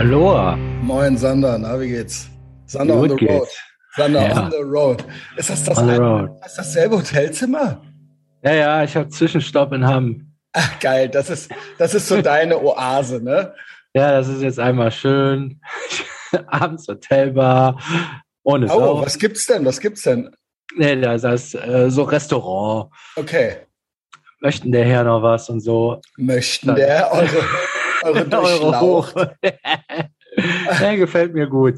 Aloha. Moin Sander, na wie geht's? Sander Gut on the road. geht's. Sander Ja. on the road. Ist das, das ein- ist dasselbe Hotelzimmer? Ja, ja, ich habe Zwischenstopp in Hamm. Ach, geil, das ist, das ist so deine Oase, ne? Ja, das ist jetzt einmal schön. Abends Hotelbar. Ohne Oh, Sau. was gibt's denn? Was gibt's denn? Nee, das ist äh, so Restaurant. Okay. Möchten der Herr noch was und so. Möchten der eure, eure Durchlaucht? hoch. Der gefällt mir gut.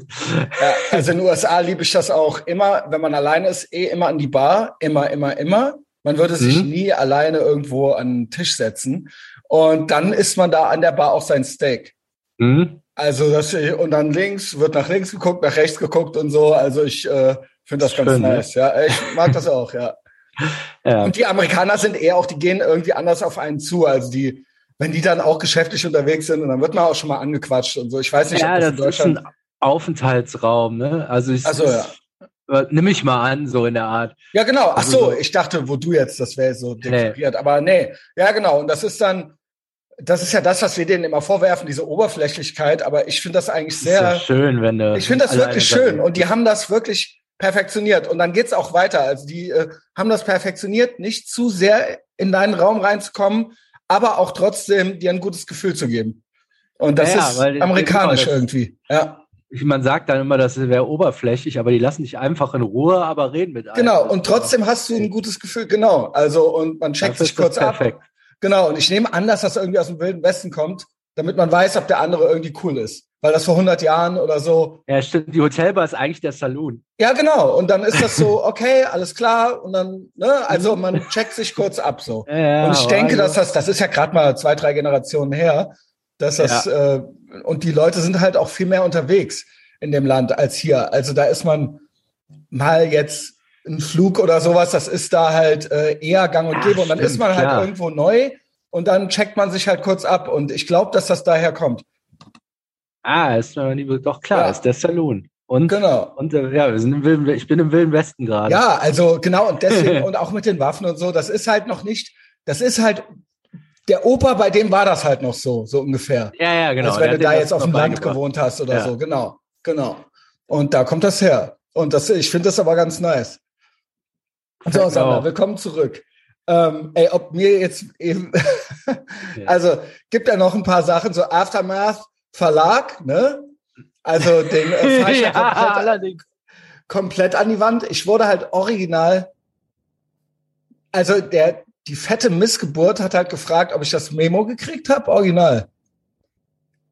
Ja, also in den USA liebe ich das auch immer, wenn man alleine ist, eh immer an die Bar, immer, immer, immer. Man würde sich Mhm. nie alleine irgendwo an den Tisch setzen. Und dann isst man da an der Bar auch sein Steak. Hm? Also das und dann links wird nach links geguckt, nach rechts geguckt und so. Also ich äh, finde das ganz Schön, ne? nice. Ja, ich mag das auch. Ja. Ja. Und die Amerikaner sind eher auch, die gehen irgendwie anders auf einen zu. Also die, wenn die dann auch geschäftlich unterwegs sind, und dann wird man auch schon mal angequatscht und so. Ich weiß nicht, ja, ob das das in ist Deutschland. ein Aufenthaltsraum, ne? Also ich, Ach so, ja. Nimm ich mal an, so in der Art. Ja, genau. Ach Also so, ich dachte, wo du jetzt, das wäre so deklariert. Aber nee, ja, genau. Und das ist dann, das ist ja das, was wir denen immer vorwerfen, diese Oberflächlichkeit. Aber ich finde das eigentlich Ist ja sehr, schön, wenn du. ich finde das wirklich schön. Und die haben das wirklich perfektioniert. Und dann geht's auch weiter. Also die äh, haben das perfektioniert, nicht zu sehr in deinen Raum reinzukommen, aber auch trotzdem dir ein gutes Gefühl zu geben. Und das Ja, ist amerikanisch das- irgendwie. Ja. Man sagt dann immer, das wäre oberflächlich, aber die lassen dich einfach in Ruhe, aber reden mit einem. Genau, und trotzdem hast du ein gutes Gefühl, genau. Also, und man checkt sich kurz ab. perfekt. Genau, und ich nehme an, dass das irgendwie aus dem Wilden Westen kommt, damit man weiß, ob der andere irgendwie cool ist. Weil das vor 100 Jahren oder so. Ja, stimmt. Die Hotelbar ist eigentlich der Saloon. Ja, genau. Und dann ist das so, okay, alles klar. Und dann, ne, also man checkt sich kurz ab so. Ja, ja, und ich denke, dass das, das ist ja gerade mal zwei, drei Generationen her, dass das, äh, und die Leute sind halt auch viel mehr unterwegs in dem Land als hier. Also da ist man mal jetzt ein Flug oder sowas, das ist da halt äh, eher gang und Ja, gäbe. Und dann stimmt, ist man halt klar. irgendwo neu und dann checkt man sich halt kurz ab. Und ich glaube, dass das daher kommt. Ah, ist mir nie, doch klar, Ja. ist der Saloon. Und, Genau. und äh, ja, wir sind im Wilden, ich bin im Wilden Westen gerade. Ja, also genau, und deswegen, und auch mit den Waffen und so, das ist halt noch nicht, das ist halt, der Opa, bei dem war das halt noch so, so ungefähr. ja, ja, genau. als wenn du da jetzt auf dem Land gewohnt hast oder Ja. so, genau, genau. Und da kommt das her. Und das, ich finde das aber ganz nice. So, Genau. Sander, willkommen zurück. Ähm, ey, ob mir jetzt eben, also gibt ja noch ein paar Sachen, so Aftermath Verlag, ne? Also den äh, ja, ja, komplett, allerdings. komplett an die Wand. Ich wurde halt original, also der, die fette Missgeburt hat halt gefragt, ob ich das Memo gekriegt habe, original.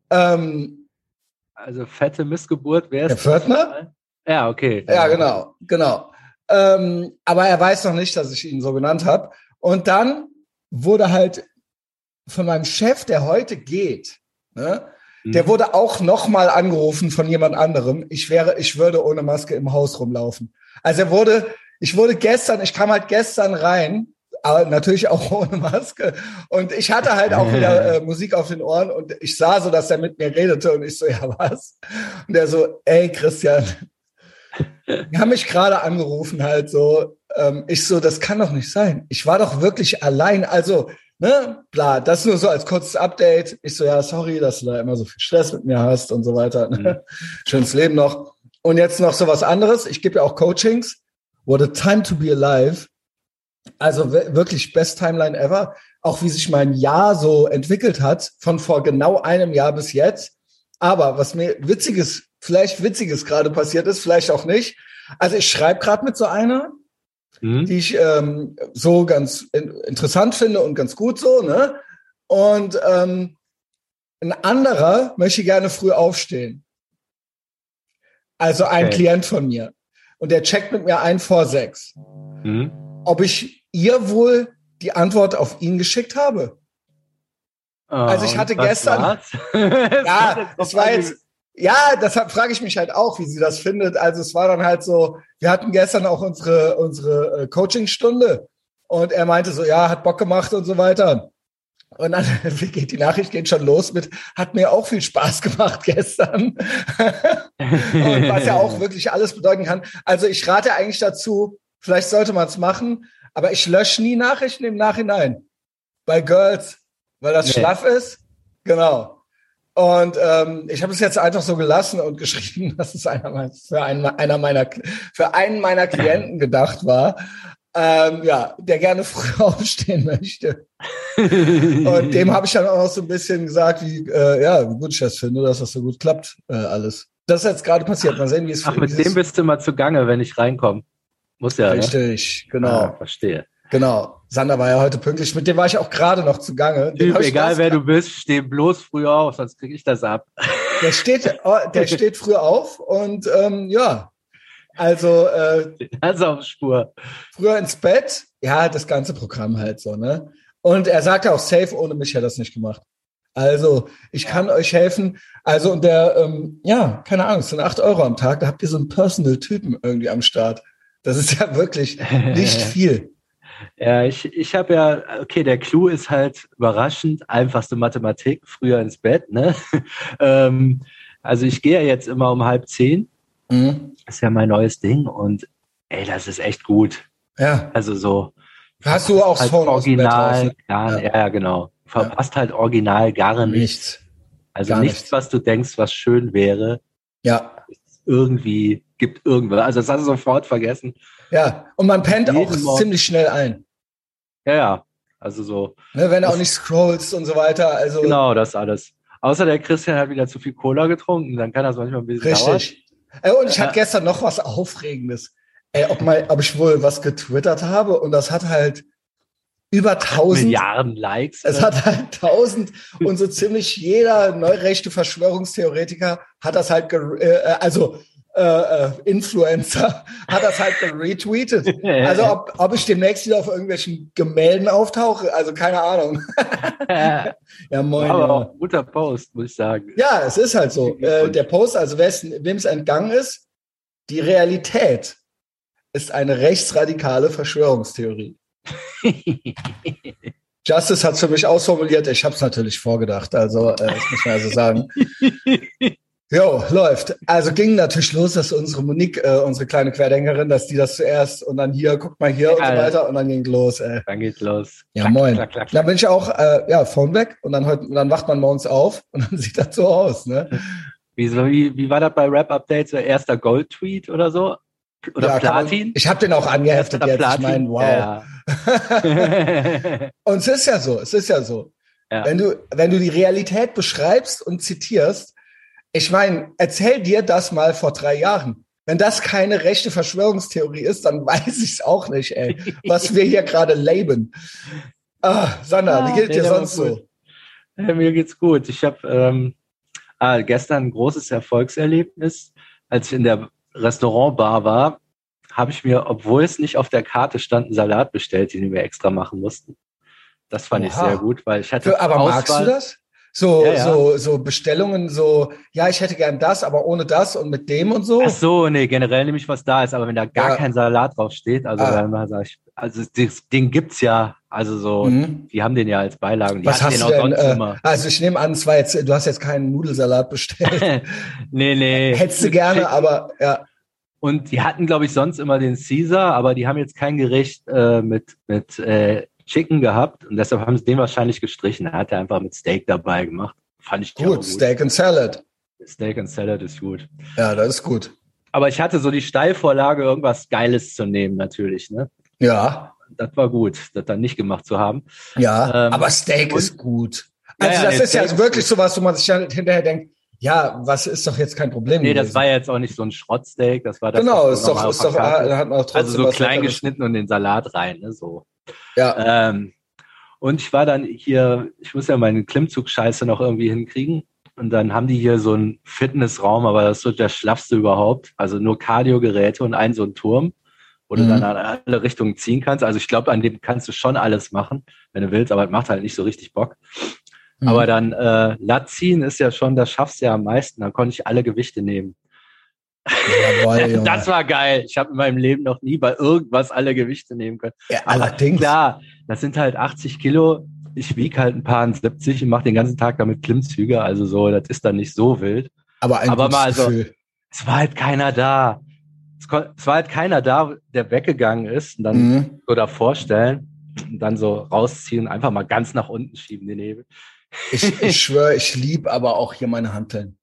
Ähm, Also fette Missgeburt, wer Der ist Pförtner? Ja, okay. Ja, genau, genau. Ähm, aber er weiß noch nicht, dass ich ihn so genannt habe. Und dann wurde halt von meinem Chef, der heute geht, ne, Mhm. der wurde auch noch mal angerufen von jemand anderem. Ich wäre, ich würde ohne Maske im Haus rumlaufen. Also er wurde, ich wurde gestern, ich kam halt gestern rein, aber natürlich auch ohne Maske. Und ich hatte halt auch wieder äh, Musik auf den Ohren und ich sah so, dass er mit mir redete und ich so, ja was? Und er so, ey Christian, die haben mich gerade angerufen halt so. Ähm, ich so, das kann doch nicht sein. Ich war doch wirklich allein. Also, ne, bla, das nur so als kurzes Update. Ich so, ja, sorry, dass du da immer so viel Stress mit mir hast und so weiter. Ne? Schönes Leben noch. Und jetzt noch so was anderes. Ich gebe ja auch Coachings. What a time to be alive. Also wir- wirklich best Timeline ever. Auch wie sich mein Jahr so entwickelt hat, von vor genau einem Jahr bis jetzt. Aber was mir witziges, vielleicht witziges gerade passiert ist, vielleicht auch nicht. Also ich schreibe gerade mit so einer, Mhm. die ich ähm, so ganz in, interessant finde und ganz gut so, ne? Und ähm, ein anderer möchte gerne früh aufstehen. Also ein Okay. Klient von mir. Und der checkt mit mir ein vor sechs. Mhm. Ob ich ihr wohl die Antwort auf ihn geschickt habe. Also ich hatte gestern-? Ja, das war jetzt, ja, deshalb frage ich mich halt auch, wie sie das findet. Also es war dann halt so, wir hatten gestern auch unsere, unsere äh, Coachingstunde und er meinte so, ja, hat Bock gemacht und so weiter. Und dann wie geht die Nachricht geht schon los mit, hat mir auch viel Spaß gemacht gestern. und was ja auch wirklich alles bedeuten kann. Also ich rate eigentlich dazu, vielleicht sollte man es machen, aber ich lösche nie Nachrichten im Nachhinein. Bei Girls, weil das Nee. schlaff ist. Genau. Und ähm, ich habe es jetzt einfach so gelassen und geschrieben, dass es einer, für, einen, einer meiner, für einen meiner Klienten gedacht war. Ähm, ja, der gerne früh aufstehen möchte. und dem habe ich dann auch noch so ein bisschen gesagt, wie, äh, ja, wie gut ich das finde, dass das so gut klappt, äh, alles. Das ist jetzt gerade passiert. Mal sehen, wie es Ach, mit dem bist du mal zugange, wenn ich reinkomme. Muss ja. Richtig, ne? genau. Ah, verstehe. Genau. Sander war ja heute pünktlich. Mit dem war ich auch gerade noch zugange. Typ, egal wer du bist, steh bloß früher auf, sonst kriege ich das ab. Der steht, oh, der steht früher auf und ähm, ja, also äh, also auf Spur. Früher ins Bett, ja, das ganze Programm halt so, ne? Und er sagte auch safe, ohne mich hätte er das nicht gemacht. Also, ich kann euch helfen. Also, und der, ähm, ja, keine Ahnung, es sind acht Euro am Tag, da habt ihr so einen Personal-Typen irgendwie am Start. Das ist ja wirklich nicht viel. Ja, ich, ich habe ja, okay, der Clou ist halt überraschend, einfachste Mathematik, früher ins Bett, ne? ähm, also ich gehe ja jetzt immer um halb zehn. Mhm. Ist ja mein neues Ding und ey, das ist echt gut. Ja. Also so. Hast du auch halt original, ne? gar, ja. ja, genau. Verpasst ja. halt original gar nichts. nichts. Also gar nichts, nichts, was du denkst, was schön wäre. Ja. Irgendwie gibt irgendwas. Also das hast du sofort vergessen. Ja, und man pennt Jeden auch Morgen. ziemlich schnell ein. Ja, ja. Also so. Ne, wenn du auch nicht scrollst und so weiter. Also genau, das alles. Außer der Christian hat wieder zu viel Cola getrunken, dann kann das manchmal ein bisschen Richtig. Dauern. Und ich ja. hatte gestern noch was Aufregendes. Ey, ob, mal, ob ich wohl was getwittert habe und das hat halt über tausend Milliarden Likes. Es hat halt tausend und so ziemlich jeder neurechte Verschwörungstheoretiker hat das halt, äh, also äh, äh, Influencer hat das halt retweetet. Also ob, ob ich demnächst wieder auf irgendwelchen Gemälden auftauche, also keine Ahnung. ja, moin. Aber ja. auch guter Post, muss ich sagen. Ja, es ist halt so. Äh, der Post, also wem es entgangen ist, die Realität ist eine rechtsradikale Verschwörungstheorie. Justice hat es für mich ausformuliert. Ich habe es natürlich vorgedacht. Also, äh, das muss man also sagen. Jo, läuft. Also ging natürlich los, dass unsere Monique, äh, unsere kleine Querdenkerin, dass die das zuerst und dann hier, guck mal hier ja, und so weiter und dann ging los. Ey. Dann geht's los. Ja, klack, moin. Klack, klack, Dann bin ich auch, äh, ja, Phone weg und dann heute, dann wacht man morgens auf und dann sieht das so aus, ne? Wie, wie, wie war das bei Rap Updates? Erster Gold-Tweet oder so? Oder ja, Platin? Man, ich habe den auch angeheftet jetzt. Platin? Ich meine, wow. Ja. und es ist ja so, es ist ja so. Wenn du, wenn du die Realität beschreibst und zitierst, ich meine, erzähl dir das mal vor drei Jahren. Wenn das keine rechte Verschwörungstheorie ist, dann weiß ich es auch nicht, ey, was wir hier gerade leben. Ah, Sandra, wie geht dir sonst so? Ja, mir geht's gut. Ich habe ähm, ah, gestern ein großes Erfolgserlebnis. Als ich in der Restaurantbar war, habe ich mir, obwohl es nicht auf der Karte stand, einen Salat bestellt, den wir extra machen mussten. Das fand Oha. ich sehr gut, weil ich hatte. aber Auswahl. magst du das? So, ja, ja. so, so Bestellungen, so, ja, ich hätte gern das, aber ohne das und mit dem und so. Ach so, nee, generell nehme ich, was da ist, aber wenn da gar ja. kein Salat drauf steht, also ah. dann sag ich, also das Ding gibt's ja, also so, mhm. die haben den ja als Beilagen. Die was hast du denn, äh, Also ich nehme an, es war jetzt, du hast jetzt keinen Nudelsalat bestellt. nee, nee. Hättest du gerne, aber ja. Und die hatten, glaube ich, sonst immer den Caesar, aber die haben jetzt kein Gericht äh, mit, mit äh, Chicken gehabt und deshalb haben sie den wahrscheinlich gestrichen. Er hat er einfach mit Steak dabei gemacht. Fand ich gut. gut. Steak and Salad. Steak and Salad ist gut. Ja, das ist gut. Aber ich hatte so die Steilvorlage, irgendwas Geiles zu nehmen, natürlich. Ne? Ja. Das war gut, das dann nicht gemacht zu haben. Ja, ähm, aber Steak ist gut. Also ja, das ist ja wirklich so was, wo man sich dann hinterher denkt, ja, was ist doch jetzt kein Problem. Nee, gewesen. das war jetzt auch nicht so ein Schrottsteak, das war das. Genau, ist doch, ist doch, hat man auch trotzdem Also so klein geschnitten und den Salat rein, ne, so. Ja. Ähm, und ich war dann hier, ich muss ja meine Klimmzug-Scheiße noch irgendwie hinkriegen. Und dann haben die hier so einen Fitnessraum, aber das ist so der schlaffste überhaupt. Also nur Kardiogeräte und ein so ein Turm, wo mhm. du dann an alle Richtungen ziehen kannst. Also ich glaube, an dem kannst du schon alles machen, wenn du willst, aber es macht halt nicht so richtig Bock. Mhm. Aber dann äh, Lat ziehen ist ja schon, das schaffst du ja am meisten. Dann konnte ich alle Gewichte nehmen. Jawohl, das war geil. Ich habe in meinem Leben noch nie bei irgendwas alle Gewichte nehmen können. Ja, allerdings. Klar, das sind halt 80 Kilo. Ich wiege halt ein paar 70 und mache den ganzen Tag damit Klimmzüge. Also so, das ist dann nicht so wild. Aber, ein Aber mal so, es war halt keiner da. Es, es, war halt keiner da, der weggegangen ist und dann mhm. so davor stellen und dann so rausziehen, einfach mal ganz nach unten schieben den Hebel. Ich, ich schwöre, ich liebe aber auch hier meine Hanteln.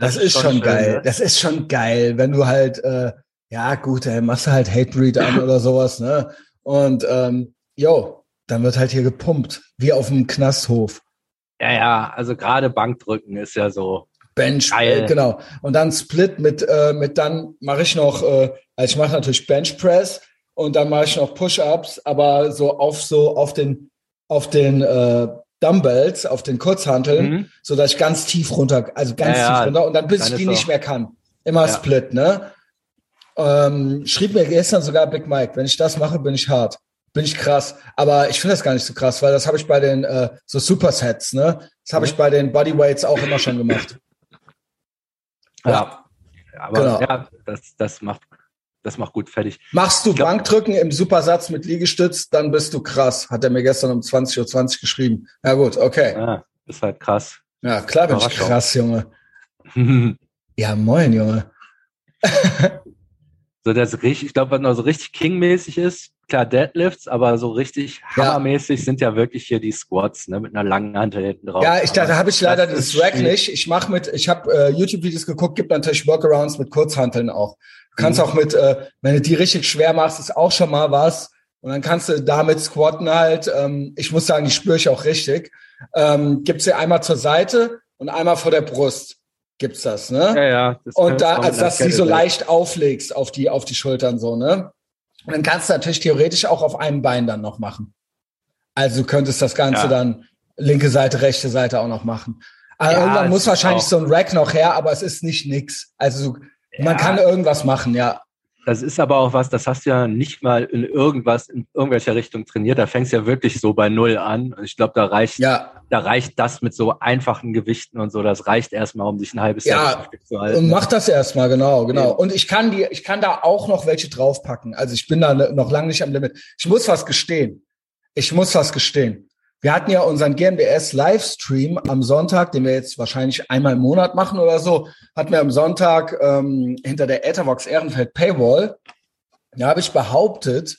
Das, das ist, schon, schon geil. Ne? Das ist schon geil, wenn du halt, äh, ja gut, ey, machst du halt Hatebreed an oder sowas, ne? Und ähm, yo, dann wird halt hier gepumpt, wie auf dem Knasthof. Ja, ja, also gerade Bankdrücken ist ja so. Bench, geil. Äh, genau. Und dann Split mit, äh, mit dann mache ich noch, äh, also ich mache natürlich Bench Press und dann mache ich noch Push-Ups, aber so auf so auf den auf den äh, Dumbbells, auf den Kurzhanteln, mhm. so dass ich ganz tief runter, also ganz ja, tief runter und dann bis ich die nicht mehr kann. Immer ja. Split, ne? Ähm, schrieb mir gestern sogar Big Mike, wenn ich das mache, bin ich hart. Bin ich krass. Aber ich finde das gar nicht so krass, weil das habe ich bei den äh, so Supersets, ne? Das habe ich bei den Bodyweights auch immer schon gemacht. Ja. ja. Aber genau. ja, das, das macht das macht gut fertig. Machst du glaub, Bankdrücken im Supersatz mit Liegestütz, dann bist du krass, hat er mir gestern um 20.20 Uhr 20 geschrieben. Ja gut, okay. Ja, ist halt krass. Ja, klar bin ich krass, Junge. ja, moin, Junge. so das richtig, ich glaube, was noch so richtig King-mäßig ist, klar Deadlifts, aber so richtig ja. hammermäßig sind ja wirklich hier die Squats, ne, mit einer langen Hand hinten drauf. Ja, ich, da, da habe ich leider das Rack nicht. Ich mache mit, ich habe äh, YouTube-Videos geguckt, gibt natürlich Workarounds mit Kurzhanteln auch. Du kannst mhm. auch mit, äh, wenn du die richtig schwer machst, ist auch schon mal was. Und dann kannst du damit squatten halt. Ähm, ich muss sagen, die spüre ich auch richtig. Ähm, gibt's sie einmal zur Seite und einmal vor der Brust. Gibt's das, ne? Ja, ja. Das und da, also dass du sie so leicht auflegst auf die, auf die Schultern so, ne? Und dann kannst du natürlich theoretisch auch auf einem Bein dann noch machen. Also du könntest das Ganze ja. dann linke Seite, rechte Seite auch noch machen. Also ja, irgendwann muss wahrscheinlich so ein Rack noch her, aber es ist nicht nix. Also man kann irgendwas machen, ja. Das ist aber auch was, das hast du ja nicht mal in irgendwas, in irgendwelcher Richtung trainiert. Da fängst du ja wirklich so bei Null an. Und ich glaube, da reicht, ja. da reicht das mit so einfachen Gewichten und so. Das reicht erstmal, um dich ein halbes ja, Jahr zu halten. Und mach das erstmal, genau, genau. Und ich kann die, ich kann da auch noch welche draufpacken. Also ich bin da noch lange nicht am Limit. Ich muss was gestehen. Ich muss was gestehen. Wir hatten ja unseren GmbS Livestream am Sonntag, den wir jetzt wahrscheinlich einmal im Monat machen oder so, hatten wir am Sonntag ähm, hinter der Ethervox Ehrenfeld Paywall. Da habe ich behauptet,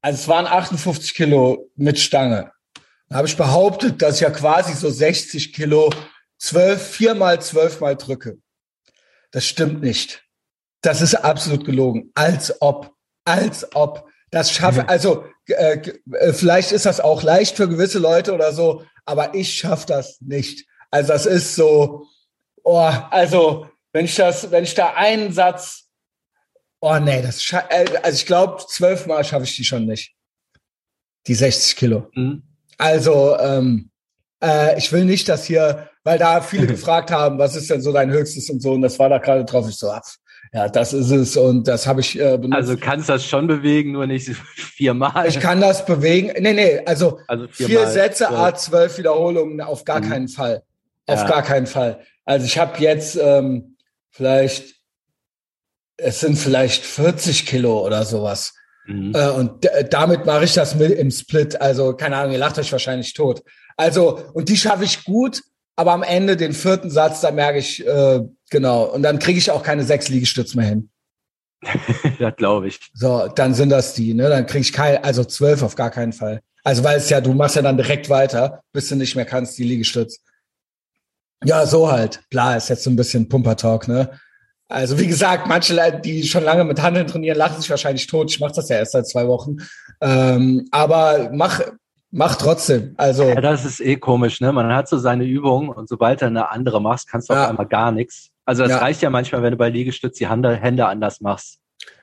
also es waren 58 Kilo mit Stange. Da habe ich behauptet, dass ich ja quasi so 60 Kilo zwölf, viermal, zwölfmal drücke. Das stimmt nicht. Das ist absolut gelogen. Als ob, als ob. Das schaffe, also äh, äh, vielleicht ist das auch leicht für gewisse Leute oder so, aber ich schaffe das nicht. Also das ist so, oh, also wenn ich das, wenn ich da einen Satz, oh nee, das, äh, also ich glaube zwölfmal schaffe ich die schon nicht, die 60 Kilo. Mhm. Also ähm, äh, ich will nicht, dass hier, weil da viele gefragt haben, was ist denn so dein höchstes und so, und das war da gerade drauf. Ich so, ach, ja, das ist es und das habe ich äh, benutzt. Also kannst das schon bewegen, nur nicht viermal. Ich kann das bewegen. Nee, nee, also, also vier Sätze, A zwölf Wiederholungen auf gar mhm. keinen Fall. Auf ja. gar keinen Fall. Also ich habe jetzt ähm, vielleicht, es sind vielleicht 40 Kilo oder sowas. Mhm. Äh, und damit mache ich das mit im Split. Also keine Ahnung, ihr lacht euch wahrscheinlich tot. Also und die schaffe ich gut, aber am Ende den vierten Satz, da merke ich, äh, genau, und dann kriege ich auch keine sechs Liegestütze mehr hin. ja, glaube ich. So, dann sind das die, ne? Dann kriege ich kein, also zwölf auf gar keinen Fall. Also weil es ja, du machst ja dann direkt weiter, bis du nicht mehr kannst, die Liegestütze. Ja, so halt. Klar, ist jetzt so ein bisschen Pumper-Talk, ne? Also wie gesagt, manche Leute, die schon lange mit Handeln trainieren, lachen sich wahrscheinlich tot. Ich mache das ja erst seit zwei Wochen. Ähm, aber mach, Mach trotzdem. Also ja, das ist eh komisch, ne? Man hat so seine Übungen und sobald du eine andere machst, kannst du ja. auf einmal gar nichts. Also das ja. reicht ja manchmal, wenn du bei Liegestütz die Hände anders machst.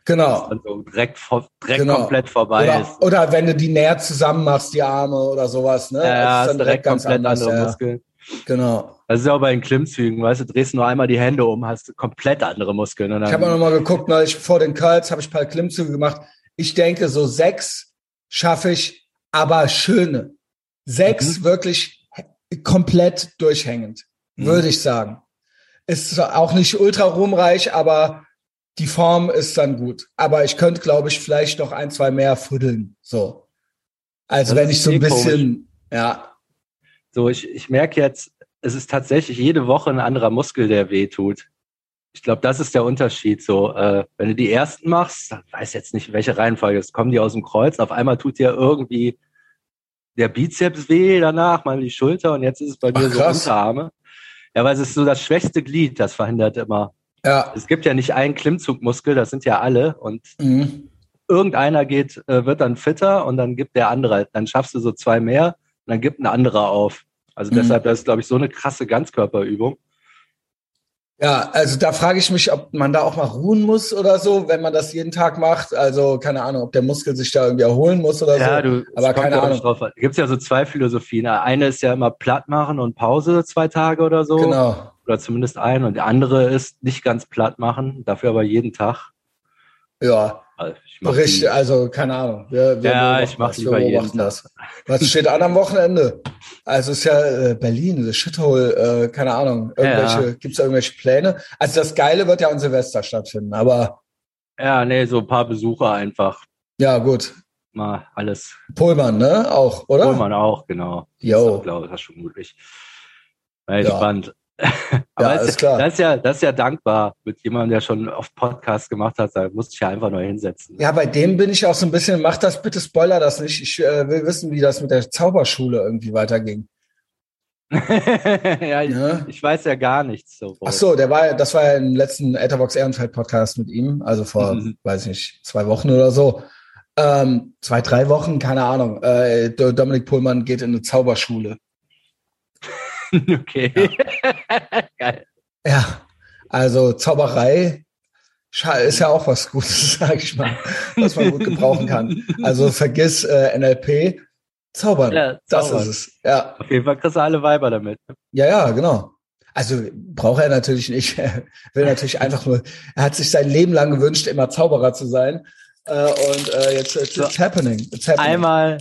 Genau. Also direkt, direkt genau. komplett vorbei oder, ist. Oder wenn du die näher zusammen machst, die Arme oder sowas, ne? Ja, das ist dann direkt, direkt komplett anders, andere ja. Muskeln. Genau. Das ist ja auch bei den Klimmzügen, weißt du, drehst nur einmal die Hände um, hast komplett andere Muskeln. ich habe auch nochmal geguckt, neulich vor den Curls habe ich ein paar Klimmzüge gemacht. Ich denke, so sechs schaffe ich aber schöne. Sechs mhm. wirklich komplett durchhängend, mhm. würde ich sagen. Ist auch nicht ultra ruhmreich, aber die Form ist dann gut. Aber ich könnte, glaube ich, vielleicht noch ein, zwei mehr fuddeln. So. Also das wenn ich so ein bisschen, komisch. ja. So, ich, ich merke jetzt, es ist tatsächlich jede Woche ein anderer Muskel, der weh tut. Ich glaube, das ist der Unterschied. So, äh, wenn du die ersten machst, weiß jetzt nicht, welche Reihenfolge es kommen die aus dem Kreuz. Auf einmal tut dir irgendwie der Bizeps weh danach, mal die Schulter und jetzt ist es bei mir Ach, so Unterarme. Ja, weil es ist so das schwächste Glied, das verhindert immer. Ja. Es gibt ja nicht einen Klimmzugmuskel, das sind ja alle und mhm. irgendeiner geht, äh, wird dann fitter und dann gibt der andere, dann schaffst du so zwei mehr und dann gibt ein anderer auf. Also mhm. deshalb, das ist, glaube ich, so eine krasse Ganzkörperübung. Ja, also da frage ich mich, ob man da auch mal ruhen muss oder so, wenn man das jeden Tag macht. Also keine Ahnung, ob der Muskel sich da irgendwie erholen muss oder ja, so. Du, aber keine Ahnung. Drauf. Gibt es ja so zwei Philosophien. Eine ist ja immer platt machen und Pause zwei Tage oder so. Genau. Oder zumindest ein. Und die andere ist nicht ganz platt machen, dafür aber jeden Tag. Ja. Also, Richtig, also keine Ahnung. Wir, wir ja, ich mache lieber jeden das. Was steht an am Wochenende? Also es ist ja äh, Berlin, das Shithole, äh, keine Ahnung. Irgendwelche, ja. Gibt es irgendwelche Pläne? Also das Geile wird ja an Silvester stattfinden, aber. Ja, nee, so ein paar Besucher einfach. Ja, gut. Mal alles. Pullman, ne? Auch, oder? Pullman auch, genau. Jo. Ich glaube, das ist schon möglich. Mal ja. gespannt. Aber ja, ist klar. Das ist ja, das ist ja dankbar mit jemandem, der schon oft Podcast gemacht hat. Da musste ich ja einfach nur hinsetzen. Ja, bei dem bin ich auch so ein bisschen, mach das bitte, spoiler das nicht. Ich äh, will wissen, wie das mit der Zauberschule irgendwie weiterging. ja, ja, Ich, weiß ja gar nichts. So Ach so, der war, das war ja im letzten Etherbox Ehrenfeld Podcast mit ihm, also vor, mhm. weiß ich nicht, zwei Wochen oder so. Ähm, zwei, drei Wochen, keine Ahnung. Äh, Dominik Pullmann geht in eine Zauberschule. okay. Ja. Geil. Ja, also Zauberei ist ja auch was Gutes, sag ich mal, was man gut gebrauchen kann. Also vergiss äh, NLP, zaubern. Ja, das ist es. Ja. Auf jeden Fall kriegst du alle Weiber damit. Ja, ja, genau. Also braucht er natürlich nicht. Er will natürlich einfach nur, er hat sich sein Leben lang gewünscht, immer Zauberer zu sein. Äh, und äh, jetzt it's, so, it's happening. It's happening. Einmal,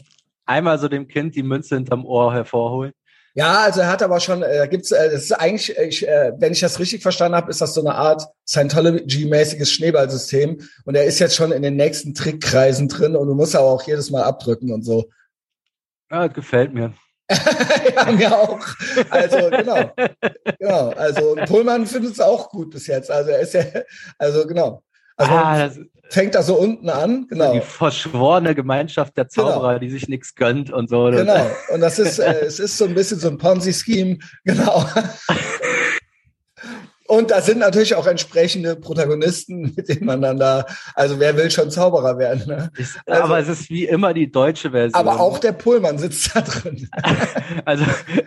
einmal so dem Kind die Münze hinterm Ohr hervorholen. Ja, also er hat aber schon, äh, gibt's, äh, das ist eigentlich, ich, äh, wenn ich das richtig verstanden habe, ist das so eine Art Scientology-mäßiges Schneeballsystem. Und er ist jetzt schon in den nächsten Trickkreisen drin und du musst aber auch jedes Mal abdrücken und so. Ja, das gefällt mir. ja, mir auch. Also genau, genau. Also Pullman findet es auch gut bis jetzt. Also er ist ja, also genau. Also ah, das, fängt da so unten an, genau. Die verschworene Gemeinschaft der Zauberer, genau. die sich nichts gönnt und so. Genau. Und das ist, äh, es ist so ein bisschen so ein Ponzi-Scheme, genau. Und da sind natürlich auch entsprechende Protagonisten, mit denen man dann da, also wer will schon Zauberer werden? Ne? Also, aber es ist wie immer die deutsche Version. Aber auch der Pullmann sitzt da drin. also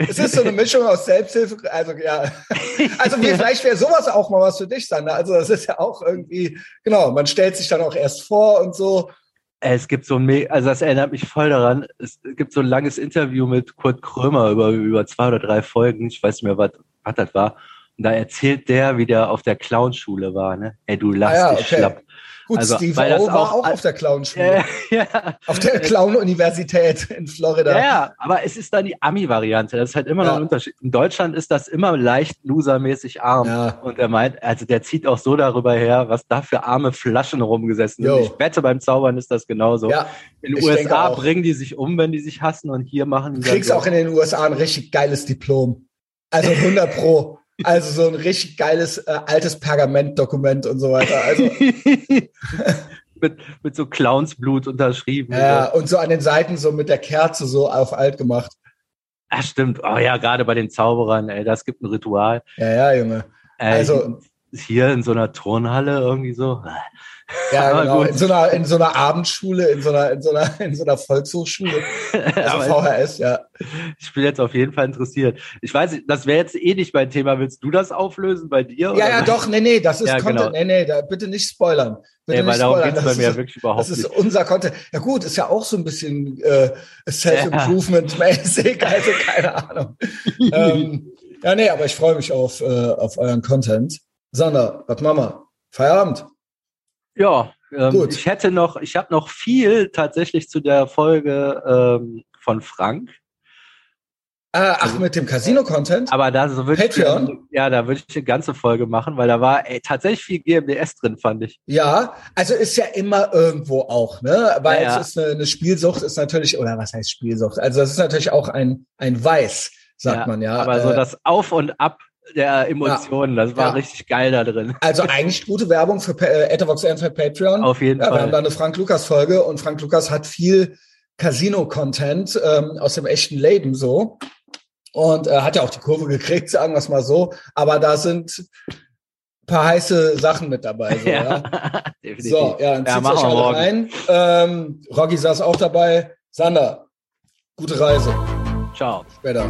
es ist so eine Mischung aus Selbsthilfe, also ja. Also wie, vielleicht wäre sowas auch mal was für dich, Sander. Also das ist ja auch irgendwie, genau, man stellt sich dann auch erst vor und so. Es gibt so ein, also das erinnert mich voll daran. Es gibt so ein langes Interview mit Kurt Krömer über, über zwei oder drei Folgen. Ich weiß nicht mehr, was, was das war. Und da erzählt der, wie der auf der Clownschule war, ne? Ey, du lass ah, ja, dich okay. schlapp. Gut, also, Steve O war auch, auf der Clownschule. Äh, ja. Auf der Clown-Universität in Florida. Ja, aber es ist dann die Ami-Variante. Das ist halt immer ja. noch ein Unterschied. In Deutschland ist das immer leicht losermäßig arm. Ja. Und er meint, also der zieht auch so darüber her, was da für arme Flaschen rumgesessen sind. Ich wette, beim Zaubern ist das genauso. Ja, in den USA bringen die sich um, wenn die sich hassen und hier machen die Du kriegst auch in den USA ein richtig geiles Diplom. Also 100 Pro. Also so ein richtig geiles äh, altes Pergamentdokument und so weiter. Also mit, mit so Clownsblut unterschrieben. Ja, und so an den Seiten so mit der Kerze so auf alt gemacht. Ja, stimmt. Oh ja, gerade bei den Zauberern, ey, das gibt ein Ritual. Ja, ja, Junge. Äh, also hier in so einer Turnhalle irgendwie so. Ja, genau. In so, einer, in so einer Abendschule, in so einer, in so einer, in so einer Volkshochschule. Also VHS, ja. Ich bin jetzt auf jeden Fall interessiert. Ich weiß, das wäre jetzt eh nicht mein Thema. Willst du das auflösen bei dir? Ja, ja, doch, nee, nee, das ist ja, Content. Genau. Nee, nee, da, bitte nicht spoilern. Bitte nee, weil darum geht bei mir ist, wirklich überhaupt nicht. Das ist unser Content. Ja gut, ist ja auch so ein bisschen äh, Self-Improvement-mäßig, also keine Ahnung. ähm, ja, nee, aber ich freue mich auf, äh, auf euren Content. Sander, was machen wir? Feierabend. Ja, ähm, Gut. ich hätte noch, ich habe noch viel tatsächlich zu der Folge ähm, von Frank. Ah, ach, also, mit dem Casino-Content? Aber da so würde ich, ja, da würde ich eine ganze Folge machen, weil da war ey, tatsächlich viel GMDS drin, fand ich. Ja, also ist ja immer irgendwo auch, ne? Weil ja, ja. es ist eine, eine, Spielsucht, ist natürlich, oder was heißt Spielsucht? Also das ist natürlich auch ein, ein Weiß, sagt ja, man ja. Aber äh, so das Auf und Ab der Emotionen. Ja, das war ja. richtig geil da drin. Also eigentlich gute Werbung für äh, Etavox für Patreon. Auf jeden ja, Fall. Wir haben da eine Frank Lukas Folge und Frank Lukas hat viel Casino-Content ähm, aus dem echten Leben so. Und äh, hat ja auch die Kurve gekriegt, sagen wir es mal so. Aber da sind ein paar heiße Sachen mit dabei. So, ja, ja. so, ja dann zieht ja, euch alle morgen. rein. Ähm, Rocky saß auch dabei. Sander, gute Reise. Ciao. Später.